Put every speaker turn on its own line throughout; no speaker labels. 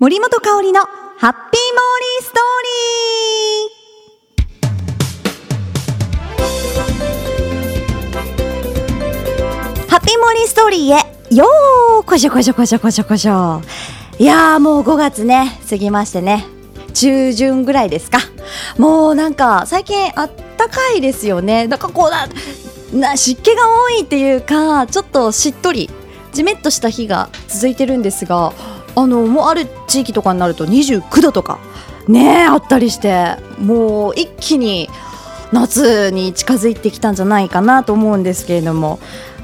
森本香里のハッピーモーリーストーリー。ハッピーモーリーストーリーへよーこしょこしょこしょこしょこしょ。いやもう5月ね過ぎましてね。中旬ぐらいですか。もうなんか最近あったかいですよね。なんかこうなな湿気が多いっていうかちょっとしっとりじめっとした日が続いてるんですがあのもうある地域とかになると29度とかねあったりしてもう一気に夏に近づいてきたんじゃないかなと思うんですけれども。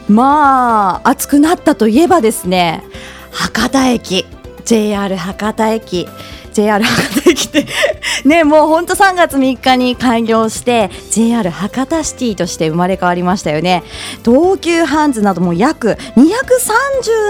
まあ暑くなったといえばですね博多駅 JR 博多駅。JR 博多駅って。ねもうほんと3月3日に開業して JR 博多シティとして生まれ変わりましたよね。東急ハンズなども約230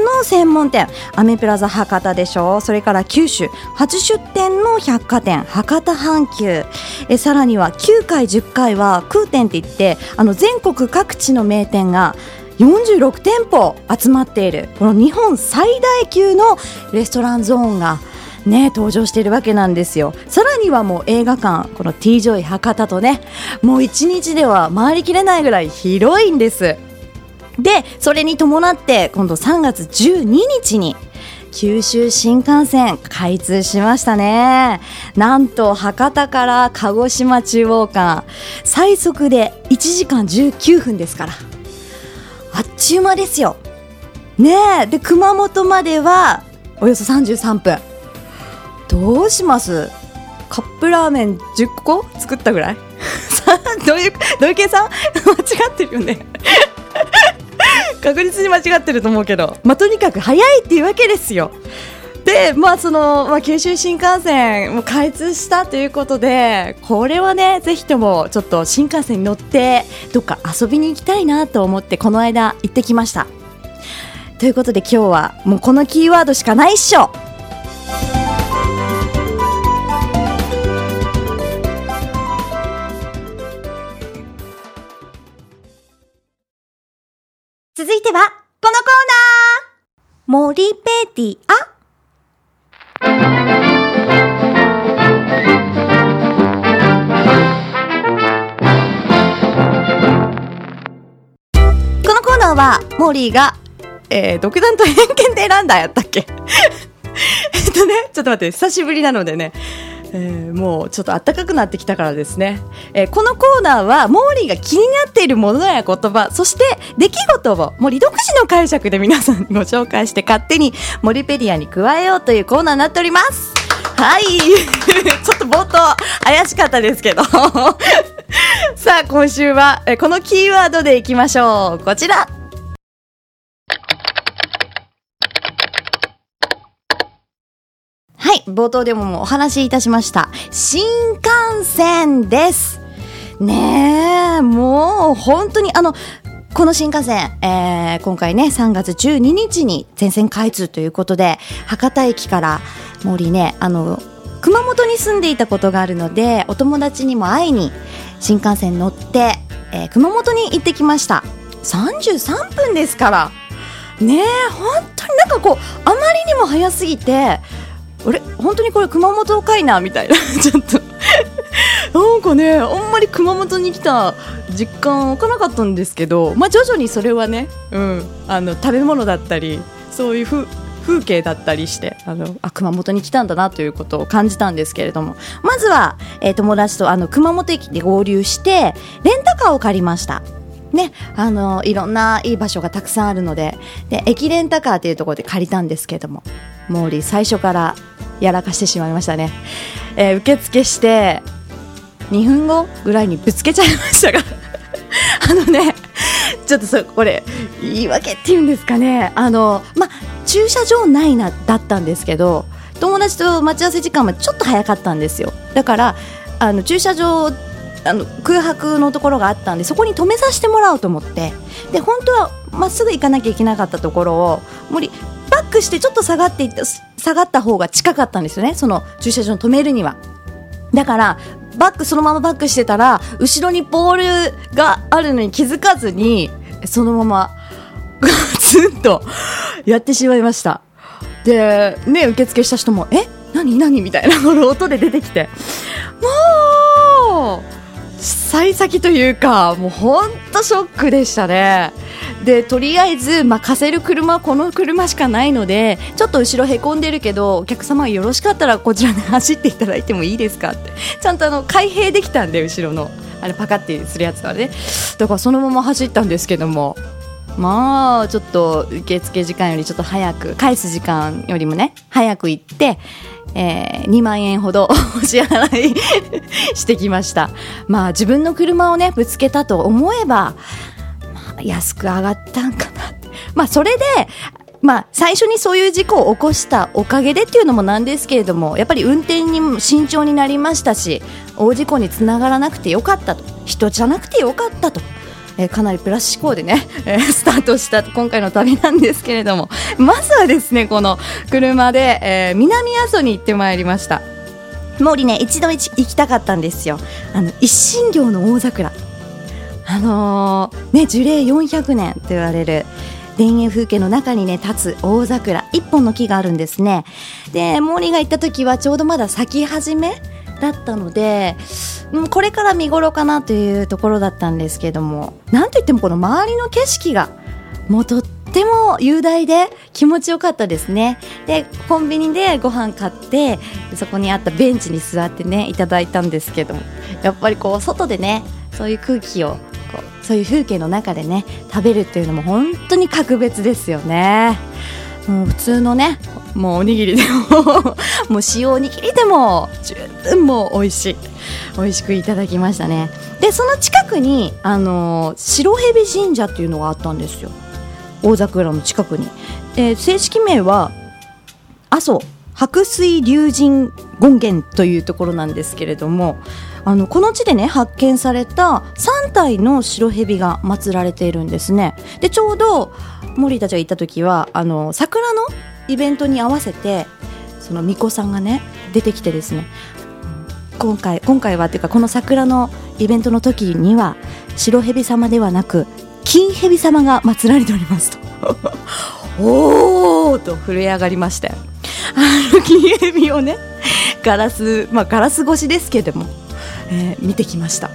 の専門店。アミュプラザ博多でしょう。それから九州初出店の百貨店博多阪急。えさらには9回10回はくうてんって言ってあの全国各地の名店が46店舗集まっているこの日本最大級のレストランゾーンがね、登場しているわけなんですよ。さらにはもう映画館この T ジョイ博多とねもう1日では回りきれないぐらい広いんです。でそれに伴って今度3月12日に九州新幹線開通しましたね。なんと博多から鹿児島中央間最速で1時間19分ですから。あっちゅう間ですよ。ねえ。で熊本まではおよそ33分。どうします？カップラーメン10個作ったぐらい？どういうどういう計算？間違ってるよね。確実に間違ってると思うけど、まあ、とにかく早いっていうわけですよ。でまあその、まあ、九州新幹線も開通したということでこれはねぜひともちょっと新幹線に乗ってどっか遊びに行きたいなと思ってこの間行ってきました。ということで今日はもうこのキーワードしかないっしょ。続いては、このコーナー。森ペディアこのコーナーは、モーリーが、えー、独断と偏見で選んだやったっけ？えっとね、ちょっと待って、久しぶりなのでね、えー、もうちょっと暖かくなってきたからですね、えー、このコーナーはモーリーが気になっているものや言葉そして出来事を森独自の解釈で皆さんにご紹介して勝手にモリペディアに加えようというコーナーになっております。はい。ちょっと冒頭怪しかったですけど。さあ今週はえこのキーワードでいきましょう。こちらはい、冒頭でもお話しいたしました。新幹線です。ねえ、もう本当にあの、この新幹線、えー、今回ね、3月12日に全線開通ということで、博多駅から森ね、あの、熊本に住んでいたことがあるので、お友達にも会いに新幹線乗って、えー、熊本に行ってきました。33分ですから。ねえ、本当になんかこう、あまりにも早すぎて、あれ？本当にこれ熊本かいな？みたいな。ちょっと。なんかねあんまり熊本に来た実感湧かなかったんですけど、まあ、徐々にそれはね、うん、あの食べ物だったりそういう風風景だったりしてあのあ熊本に来たんだなということを感じたんですけれども。まずは、えー、友達とあの熊本駅で合流してレンタカーを借りました。ね、あのいろんないい場所がたくさんあるので。で駅レンタカーというところで借りたんですけども。モーリー最初からやらかしてしまいましたね、えー、受付して2分後ぐらいにぶつけちゃいましたが。あのねちょっとそこれ言い訳っていうんですかね。あのま駐車場内なだったんですけど友達と待ち合わせ時間もちょっと早かったんですよ。だからあの駐車場あの空白のところがあったんでそこに止めさせてもらおうと思って。で本当はまっすぐ行かなきゃいけなかったところを森バックしてちょっと下がっていって下がった方が近かったんですよね。その駐車場に止めるには。だからバックそのままバックしてたら後ろにボールがあるのに気づかずにそのままガ ツンとやってしまいました。でね受付した人もえ？何？何？みたいなこの音で出てきて。もう！幸先というかもう本当ショックでしたね。でとりあえず、まあ、貸せる車はこの車しかないのでちょっと後ろへこんでるけどお客様よろしかったらこちらで走っていただいてもいいですかって。ちゃんとあの開閉できたんで後ろの。あれパカってするやつはね。だからそのまま走ったんですけども。まあちょっと受付時間よりちょっと早く返す時間よりもね早く行ってえー、2万円ほど お支払いしてきました。まあ自分の車をねぶつけたと思えば、まあ、安く上がったんかな。まあそれでまあ、最初にそういう事故を起こしたおかげでっていうのもなんですけれどもやっぱり運転にも慎重になりましたし大事故につながらなくてよかったと。人じゃなくてよかったと。えー、かなりプラス思考でね、えー、スタートした今回の旅なんですけれども。まずはですねこの車で、えー、南阿蘇に行ってまいりました。毛利ね一度行きたかったんですよ。あの一心寮の大桜。あのー、ね樹齢400年と言われる田園風景の中にね立つ大桜。一本の木があるんですね。で毛利が行った時はちょうどまだ咲き始めだったので、うん、これから見頃かなというところだったんですけどもなんといってもこの周りの景色がもうとっても雄大で気持ちよかったですね。でコンビニでご飯買ってそこにあったベンチに座ってねいただいたんですけどもやっぱりこう外でねそういう空気をこうそういう風景の中でね食べるっていうのも本当に格別ですよね。もう普通のねもうおにぎりでも もう塩おにぎりでも十分もう美味しい。美味しくいただきましたね。でその近くにあの白蛇神社っていうのがあったんですよ。大桜の近くに、えー、正式名は阿蘇白水龍神権現というところなんですけれどもあのこの地でね発見された3体の白蛇が祀られているんですね。でちょうど森たちが行った時はあの桜のイベントに合わせてその巫女さんがね出てきてですね今回今回はっていうかこの桜のイベントの時には白蛇様ではなく金蛇様が祀られておりますと。おおと震え上がりましてあの金蛇をねガラスまあガラス越しですけども、えー、見てきました。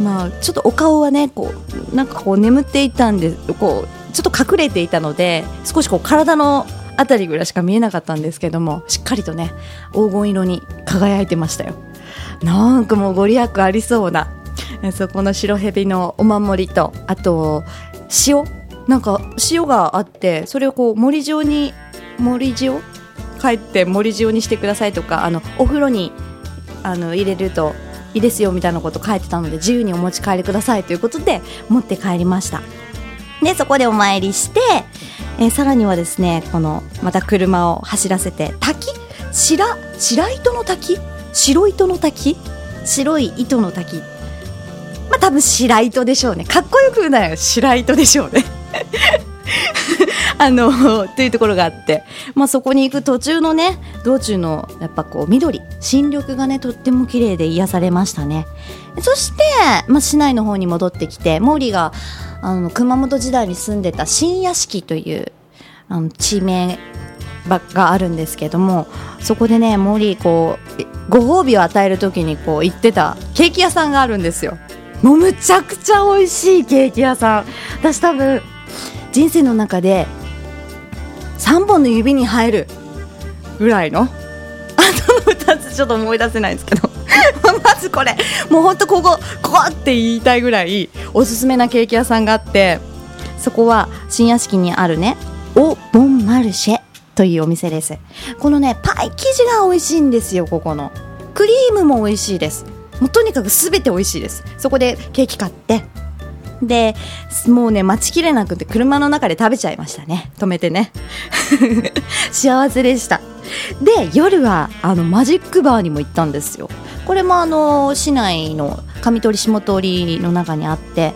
まあちょっとお顔はねこうなんかこう眠っていたんでこうちょっと隠れていたので少しこう体のあたりぐらいしか見えなかったんですけどもしっかりとね黄金色に輝いてましたよ。なんかもうご利益ありそうなそこの白蛇のお守りとあと塩。なんか塩があってそれをこう森状に森塩？帰って森塩にしてくださいとかあのお風呂にあの入れるといいですよみたいなこと書いてたので自由にお持ち帰りくださいということで持って帰りました。でそこでお参りして、えー、さらにはですねこのまた車を走らせて滝？白白糸の滝？白糸の滝？白い糸の滝。まあ多分白糸でしょうね。かっこよくないよ白糸でしょうね。あのというところがあって、まあ、そこに行く途中のね道中のやっぱこう緑。新緑がねとっても綺麗で癒されましたね。そして、まあ、市内の方に戻ってきて毛利があの熊本時代に住んでた新屋敷というあの地名があるんですけどもそこでね森こうご褒美を与える時にこう行ってたケーキ屋さんがあるんですよ。もうむちゃくちゃ美味しいケーキ屋さん。私多分人生の中で3本の指に入るぐらいのあとの2つちょっと思い出せないんですけど。まずこれ。もうほんとここここって言いたいぐらいおすすめなケーキ屋さんがあってそこは新屋敷にあるねオ・ボン・マルシェというお店です。このねパイ生地が美味しいんですよここの。クリームも美味しいです。もうとにかく全て美味しいです。そこでケーキ買って。でもうね待ちきれなくて車の中で食べちゃいましたね。止めてね。幸せでした。で夜はあのマジックバーにも行ったんですよ。これもあの市内の上通り下通りの中にあって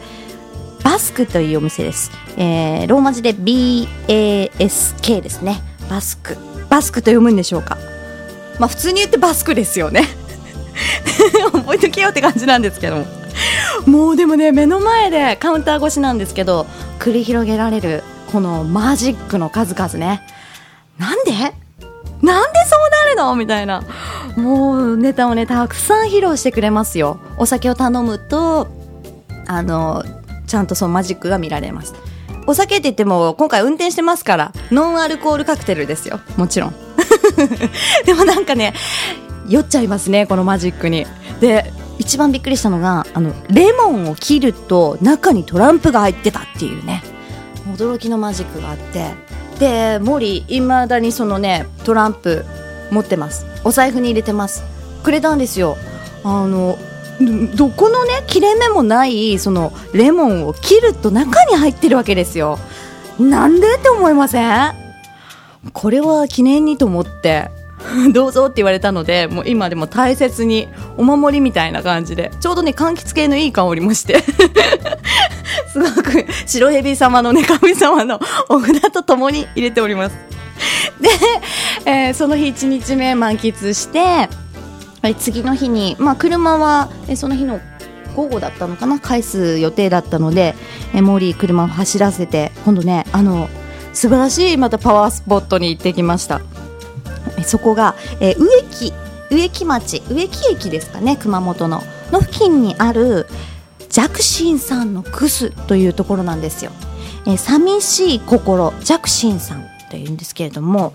バスクというお店です、えー、ローマ字で BASK ですね。バスク。バスクと読むんでしょうか。まあ普通に言ってバスクですよね。覚えとけよって感じなんですけども。もうでもね目の前でカウンター越しなんですけど繰り広げられるこのマジックの数々ね。なんでなんでそうなるの？みたいな。もうネタをね、たくさん披露してくれますよ。お酒を頼むと、あの、ちゃんとそのマジックが見られます。お酒って言っても、今回運転してますから、ノンアルコールカクテルですよ。もちろん。でもなんかね、酔っちゃいますね、このマジックに。で、一番びっくりしたのが、あの、レモンを切ると中にトランプが入ってたっていうね、驚きのマジックがあって、で、森、いまだにそのね、トランプ持ってます。お財布に入れてます。くれたんですよ。あの、どこのね、切れ目もない、その、レモンを切ると中に入ってるわけですよ。なんでって思いません？これは記念にと思って、どうぞって言われたので、もう今でも大切にお守りみたいな感じで、ちょうどね、柑橘系のいい香りもしてすごく白蛇様のね、神様のお札と共に入れております。で、えー、その日1日目満喫して、次の日に、まあ車は、えその日の午後だったのかな？返す予定だったので、えモーリー車を走らせて、今度ね、あの、素晴らしいまたパワースポットに行ってきました。そこが、えー、植木植木町植木駅ですかね熊本のの付近にある寂心さんのクスというところなんですよ、えー、寂しい心寂心さんというんですけれども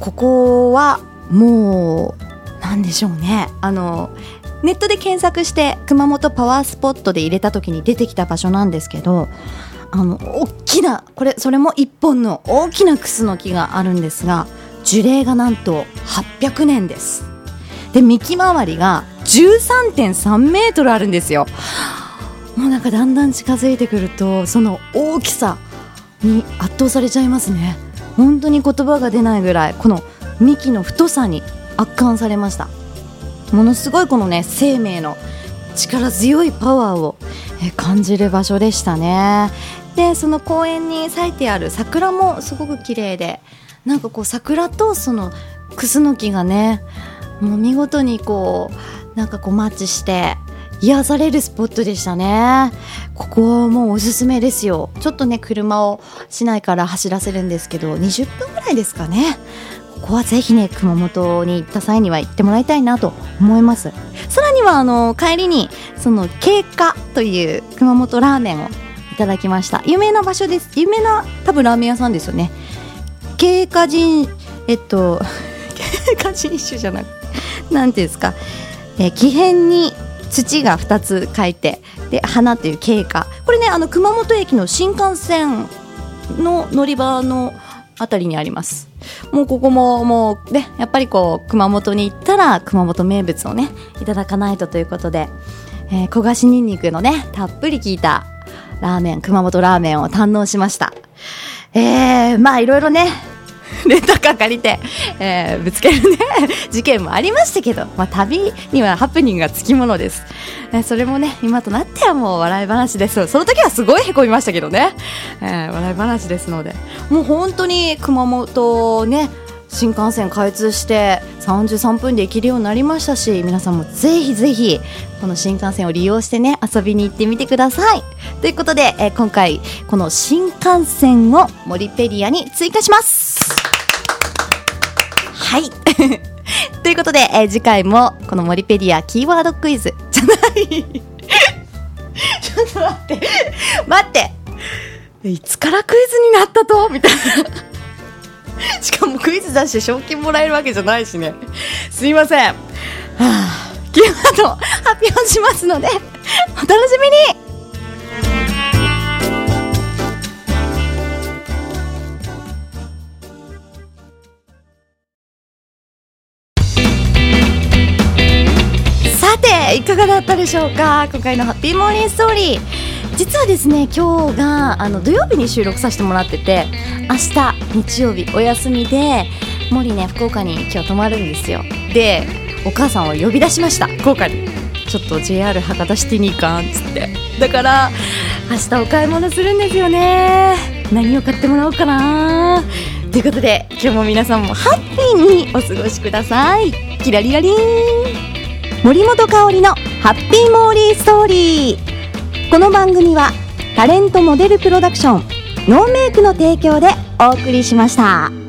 ここはもうなんでしょうね。あのネットで検索して熊本パワースポットで入れた時に出てきた場所なんですけどあの大きなこれそれも一本の大きなクスの木があるんですが樹齢がなんと800年です。で幹回りが13.3メートルあるんですよ。もうなんかだんだん近づいてくるとその大きさに圧倒されちゃいますね。本当に言葉が出ないぐらいこの幹の太さに圧巻されました。ものすごいこのね生命の力強いパワーを感じる場所でしたね。でその公園に咲いてある桜もすごく綺麗でなんかこう桜とそのクスノキがねもう見事にこうなんかこうマッチして癒されるスポットでしたね。ここはもうおすすめですよ。ちょっとね車を市内から走らせるんですけど20分ぐらいですかね。ここはぜひね熊本に行った際には行ってもらいたいなと思います。さらにはあの帰りにその経過という熊本ラーメンをいただきました。有名な場所です。有名な多分ラーメン屋さんですよね。経過人えっと 経過人種じゃなくなんていうんですか、えー、木片に土が2つ書いてで花という経過。これねあの熊本駅の新幹線の乗り場のあたりにあります。もうここももうねやっぱりこう熊本に行ったら熊本名物をねいただかないとということで、えー、焦がしにんにくのねたっぷり効いたラーメン熊本ラーメンを堪能しました。えー、まあいろいろね、レンタカー借りて、えー、ぶつけるね、事件もありましたけど、まあ旅にはハプニングがつきものです。えー、それもね、今となってはもう笑い話です。その時はすごいへこみましたけどね、えー、笑い話ですので、もう本当に熊本ね、新幹線開通して33分で行けるようになりましたし皆さんもぜひぜひこの新幹線を利用してね遊びに行ってみてください。ということで、えー、今回この新幹線をモリペディアに追加します。はい。ということで、えー、次回もこのモリペディアキーワードクイズ。じゃないちょっと待って。待って。いつからクイズになったと？みたいな。しかもクイズ出して賞金もらえるわけじゃないしね。すいません。はあキーワード発表しますのでお楽しみに。さていかがだったでしょうか？今回のハッピーモーニングストーリー。実はですね今日があの土曜日に収録させてもらってて明日日曜日お休みで森ね福岡に今日泊まるんですよ。でお母さんを呼び出しました福岡に。ちょっと JR 博多シティに行かんっつって。だから明日お買い物するんですよね。何を買ってもらおうかな。ということで今日も皆さんもハッピーにお過ごしください。キラリラリン。森本香里のハッピーモーリーストーリー。この番組はタレントモデルプロダクションノーメイクの提供でお送りしました。